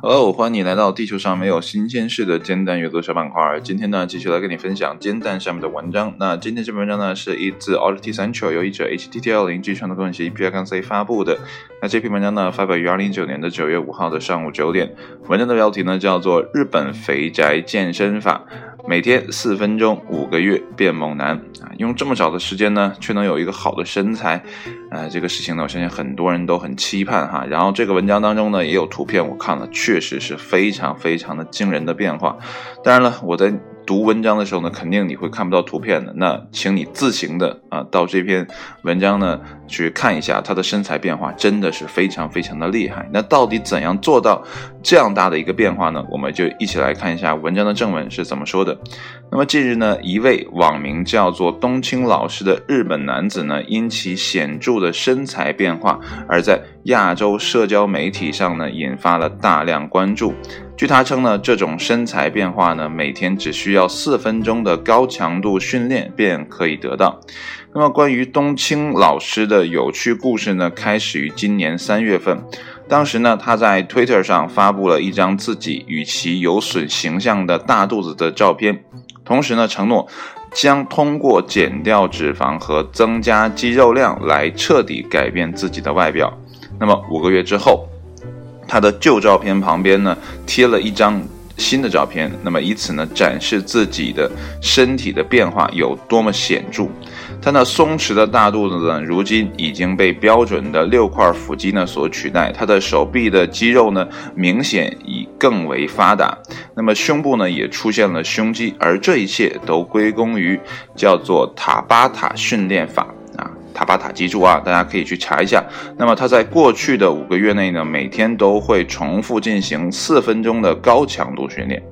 Hello，欢迎你来到地球上没有新鲜事的煎蛋阅读小板块。今天呢，继续来跟你分享煎蛋上面的文章。那今天这篇文章呢，是一自 Audit Central 由译者 HTTL 零 G 创作分析 P I 杠 C 发布的。那这篇文章呢，发表于二零一九年的九月五号的上午九点。文章的标题呢，叫做《日本肥宅健身法》。每天四分钟，五个月变猛男啊！用这么少的时间呢，却能有一个好的身材，呃，这个事情呢，我相信很多人都很期盼哈。然后这个文章当中呢，也有图片，我看了，确实是非常非常的惊人的变化。当然了，我在。读文章的时候呢，肯定你会看不到图片的。那请你自行的啊，到这篇文章呢去看一下他的身材变化，真的是非常非常的厉害。那到底怎样做到这样大的一个变化呢？我们就一起来看一下文章的正文是怎么说的。那么近日呢，一位网名叫做冬青老师的日本男子呢，因其显著的身材变化，而在亚洲社交媒体上呢，引发了大量关注。据他称呢，这种身材变化呢，每天只需要四分钟的高强度训练便可以得到。那么，关于冬青老师的有趣故事呢，开始于今年三月份。当时呢，他在 Twitter 上发布了一张自己与其有损形象的大肚子的照片，同时呢，承诺将通过减掉脂肪和增加肌肉量来彻底改变自己的外表。那么五个月之后。他的旧照片旁边呢贴了一张新的照片，那么以此呢展示自己的身体的变化有多么显著。他那松弛的大肚子呢，如今已经被标准的六块腹肌呢所取代。他的手臂的肌肉呢明显已更为发达，那么胸部呢也出现了胸肌，而这一切都归功于叫做塔巴塔训练法。塔巴塔，记住啊，大家可以去查一下。那么他在过去的五个月内呢，每天都会重复进行四分钟的高强度训练。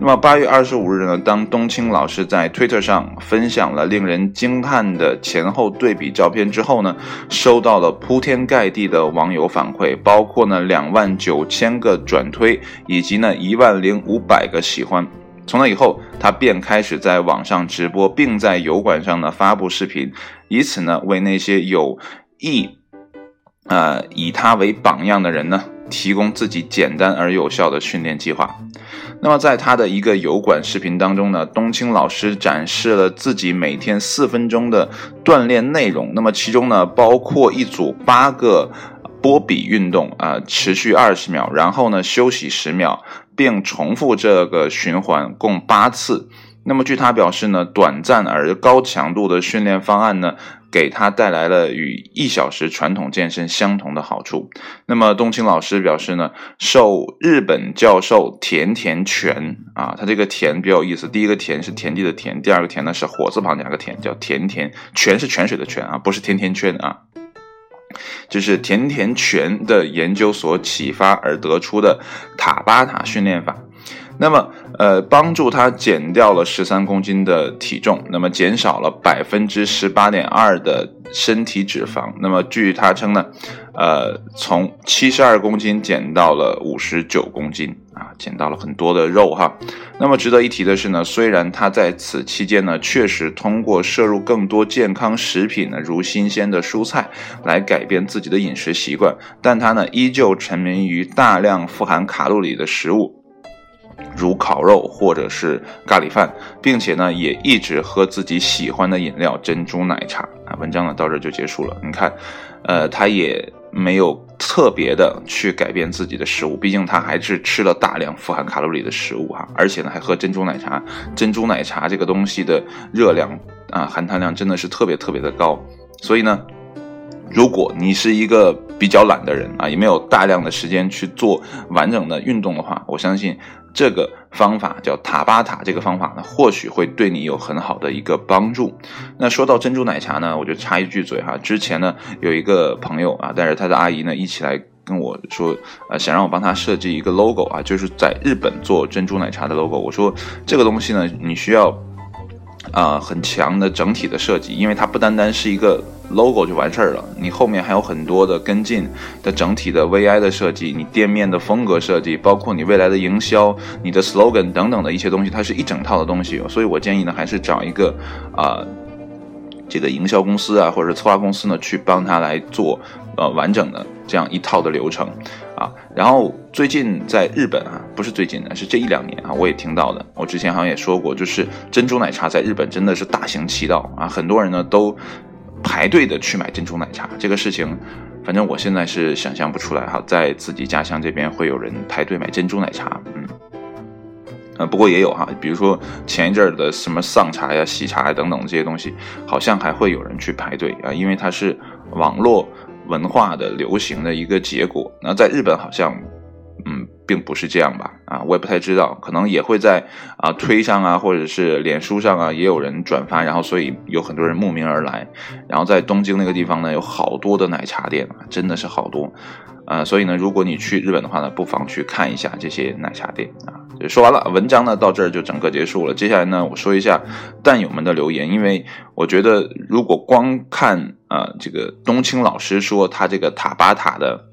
那么八月二十五日呢，当冬青老师在 Twitter 上分享了令人惊叹的前后对比照片之后呢，收到了铺天盖地的网友反馈，包括呢两万九千个转推，以及呢一万零五百个喜欢。从那以后，他便开始在网上直播，并在油管上呢发布视频，以此呢为那些有意，呃以他为榜样的人呢提供自己简单而有效的训练计划。那么在他的一个油管视频当中呢，冬青老师展示了自己每天四分钟的锻炼内容。那么其中呢包括一组八个波比运动啊，持续二十秒，然后呢休息十秒。并重复这个循环共八次。那么，据他表示呢，短暂而高强度的训练方案呢，给他带来了与一小时传统健身相同的好处。那么，冬青老师表示呢，受日本教授田田泉啊，他这个田比较有意思。第一个田是田地的田，第二个田呢是火字旁加个田，叫田田泉是泉水的泉啊，不是甜甜圈啊。就是甜甜泉的研究所启发而得出的塔巴塔训练法，那么呃，帮助他减掉了十三公斤的体重，那么减少了百分之十八点二的身体脂肪，那么据他称呢。呃，从七十二公斤减到了五十九公斤啊，减到了很多的肉哈。那么值得一提的是呢，虽然他在此期间呢，确实通过摄入更多健康食品呢，如新鲜的蔬菜来改变自己的饮食习惯，但他呢依旧沉迷于大量富含卡路里的食物，如烤肉或者是咖喱饭，并且呢也一直喝自己喜欢的饮料珍珠奶茶啊。文章呢到这就结束了，你看，呃，他也。没有特别的去改变自己的食物，毕竟他还是吃了大量富含卡路里的食物哈，而且呢还喝珍珠奶茶，珍珠奶茶这个东西的热量啊含糖量真的是特别特别的高，所以呢，如果你是一个比较懒的人啊，也没有大量的时间去做完整的运动的话，我相信。这个方法叫塔巴塔，这个方法呢，或许会对你有很好的一个帮助。那说到珍珠奶茶呢，我就插一句嘴哈，之前呢有一个朋友啊，带着他的阿姨呢一起来跟我说，呃，想让我帮他设计一个 logo 啊，就是在日本做珍珠奶茶的 logo。我说这个东西呢，你需要啊很强的整体的设计，因为它不单单是一个。logo 就完事儿了，你后面还有很多的跟进的整体的 VI 的设计，你店面的风格设计，包括你未来的营销、你的 slogan 等等的一些东西，它是一整套的东西。所以我建议呢，还是找一个啊这个营销公司啊，或者是策划公司呢，去帮他来做呃完整的这样一套的流程啊。然后最近在日本啊，不是最近的，是这一两年啊，我也听到的。我之前好像也说过，就是珍珠奶茶在日本真的是大行其道啊，很多人呢都排队的去买珍珠奶茶。这个事情，反正我现在是想象不出来哈，在自己家乡这边会有人排队买珍珠奶茶，嗯。呃，不过也有哈，比如说前一阵儿的什么丧茶呀、喜茶呀等等这些东西，好像还会有人去排队啊，因为它是网络文化的流行的一个结果。那在日本好像，嗯，并不是这样吧？啊，我也不太知道，可能也会在啊推上啊，或者是脸书上啊，也有人转发，然后所以有很多人慕名而来。然后在东京那个地方呢，有好多的奶茶店啊，真的是好多。啊，所以呢，如果你去日本的话呢，不妨去看一下这些奶茶店啊。说完了，文章呢到这儿就整个结束了。接下来呢，我说一下蛋友们的留言，因为我觉得如果光看啊这个冬青老师说他这个塔巴塔的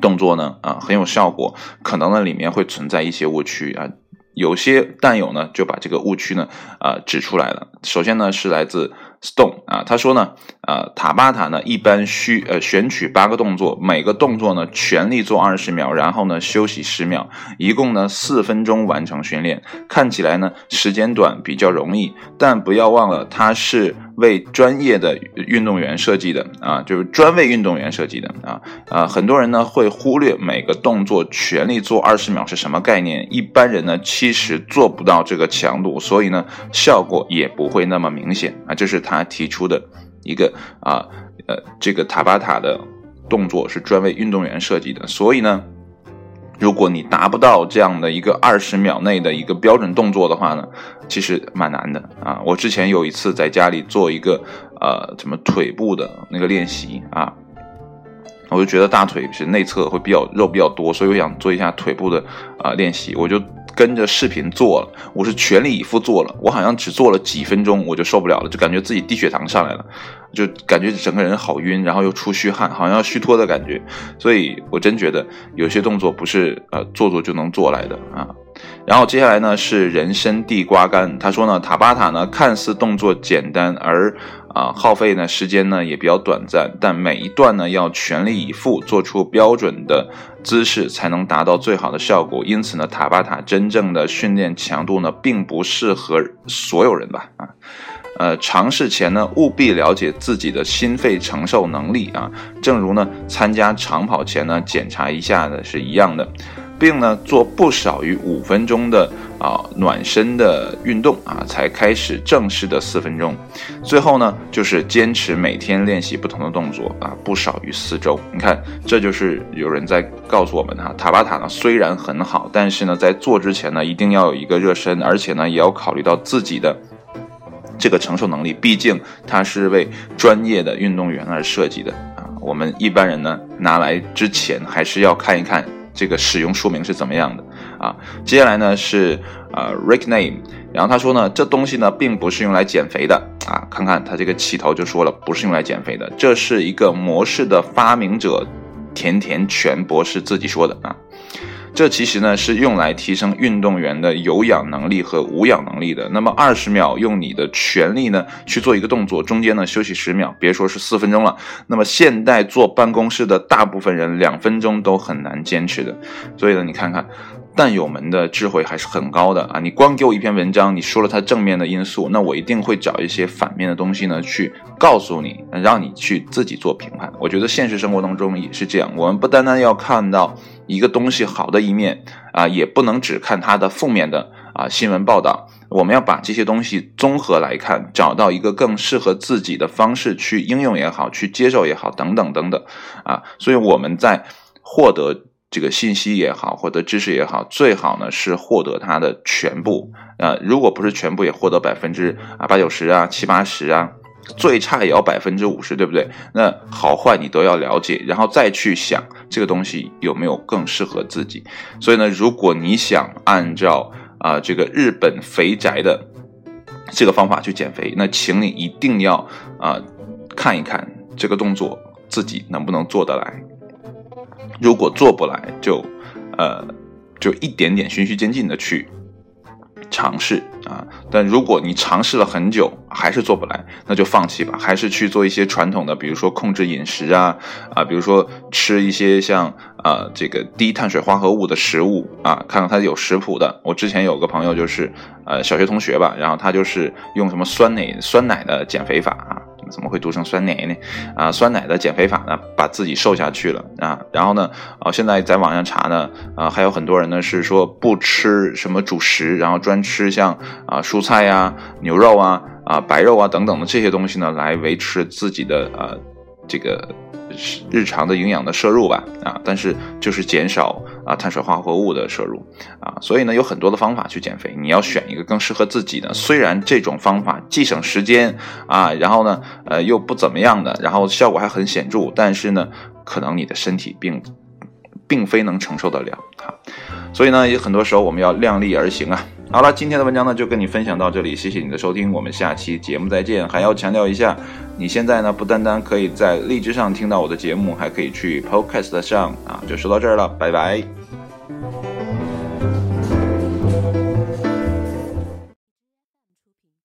动作呢啊很有效果，可能呢里面会存在一些误区啊。有些蛋友呢就把这个误区呢啊指出来了。首先呢是来自。Stone 啊，他说呢，呃，塔巴塔呢一般需呃选取八个动作，每个动作呢全力做二十秒，然后呢休息十秒，一共呢四分钟完成训练。看起来呢时间短，比较容易，但不要忘了它是为专业的运动员设计的啊，就是专为运动员设计的啊啊，很多人呢会忽略每个动作全力做二十秒是什么概念，一般人呢其实做不到这个强度，所以呢效果也不会那么明显啊，这是。他提出的一个啊呃，这个塔巴塔的动作是专为运动员设计的，所以呢，如果你达不到这样的一个二十秒内的一个标准动作的话呢，其实蛮难的啊。我之前有一次在家里做一个呃什么腿部的那个练习啊，我就觉得大腿是内侧会比较肉比较多，所以我想做一下腿部的啊练习，我就。跟着视频做了，我是全力以赴做了，我好像只做了几分钟，我就受不了了，就感觉自己低血糖上来了，就感觉整个人好晕，然后又出虚汗，好像要虚脱的感觉，所以我真觉得有些动作不是呃做做就能做来的啊。然后接下来呢是人参地瓜干，他说呢塔巴塔呢看似动作简单，而啊耗费呢时间呢也比较短暂，但每一段呢要全力以赴做出标准的姿势才能达到最好的效果。因此呢塔巴塔真正的训练强度呢并不适合所有人吧啊，呃尝试前呢务必了解自己的心肺承受能力啊，正如呢参加长跑前呢检查一下的是一样的。并呢做不少于五分钟的啊暖身的运动啊，才开始正式的四分钟。最后呢就是坚持每天练习不同的动作啊，不少于四周。你看，这就是有人在告诉我们哈，塔巴塔呢虽然很好，但是呢在做之前呢一定要有一个热身，而且呢也要考虑到自己的这个承受能力，毕竟它是为专业的运动员而设计的啊。我们一般人呢拿来之前还是要看一看。这个使用说明是怎么样的啊？接下来呢是呃 Rick Name，然后他说呢，这东西呢并不是用来减肥的啊。看看他这个起头就说了，不是用来减肥的，这是一个模式的发明者甜甜全博士自己说的啊。这其实呢是用来提升运动员的有氧能力和无氧能力的。那么二十秒用你的全力呢去做一个动作，中间呢休息十秒，别说是四分钟了。那么现代坐办公室的大部分人两分钟都很难坚持的。所以呢，你看看。但友们的智慧还是很高的啊！你光给我一篇文章，你说了它正面的因素，那我一定会找一些反面的东西呢，去告诉你，让你去自己做评判。我觉得现实生活当中也是这样，我们不单单要看到一个东西好的一面啊，也不能只看它的负面的啊新闻报道，我们要把这些东西综合来看，找到一个更适合自己的方式去应用也好，去接受也好，等等等等啊。所以我们在获得。这个信息也好，获得知识也好，最好呢是获得它的全部。呃，如果不是全部，也获得百分之啊八九十啊七八十啊，最差也要百分之五十，对不对？那好坏你都要了解，然后再去想这个东西有没有更适合自己。所以呢，如果你想按照啊这个日本肥宅的这个方法去减肥，那请你一定要啊看一看这个动作自己能不能做得来。如果做不来，就，呃，就一点点循序渐进的去尝试啊。但如果你尝试了很久还是做不来，那就放弃吧，还是去做一些传统的，比如说控制饮食啊啊，比如说吃一些像啊这个低碳水化合物的食物啊，看看它有食谱的。我之前有个朋友就是呃小学同学吧，然后他就是用什么酸奶酸奶的减肥法啊。怎么会读成酸奶呢？啊，酸奶的减肥法呢，把自己瘦下去了啊。然后呢，啊，现在在网上查呢，啊，还有很多人呢是说不吃什么主食，然后专吃像啊蔬菜呀、牛肉啊、啊白肉啊等等的这些东西呢，来维持自己的呃这个。日常的营养的摄入吧，啊，但是就是减少啊碳水化合物的摄入，啊，所以呢有很多的方法去减肥，你要选一个更适合自己的。虽然这种方法既省时间啊，然后呢，呃又不怎么样的，然后效果还很显著，但是呢，可能你的身体并并非能承受得了啊。所以呢，有很多时候我们要量力而行啊。好了，今天的文章呢就跟你分享到这里，谢谢你的收听，我们下期节目再见。还要强调一下，你现在呢不单单可以在荔枝上听到我的节目，还可以去 Podcast 上啊，就说到这儿了，拜拜。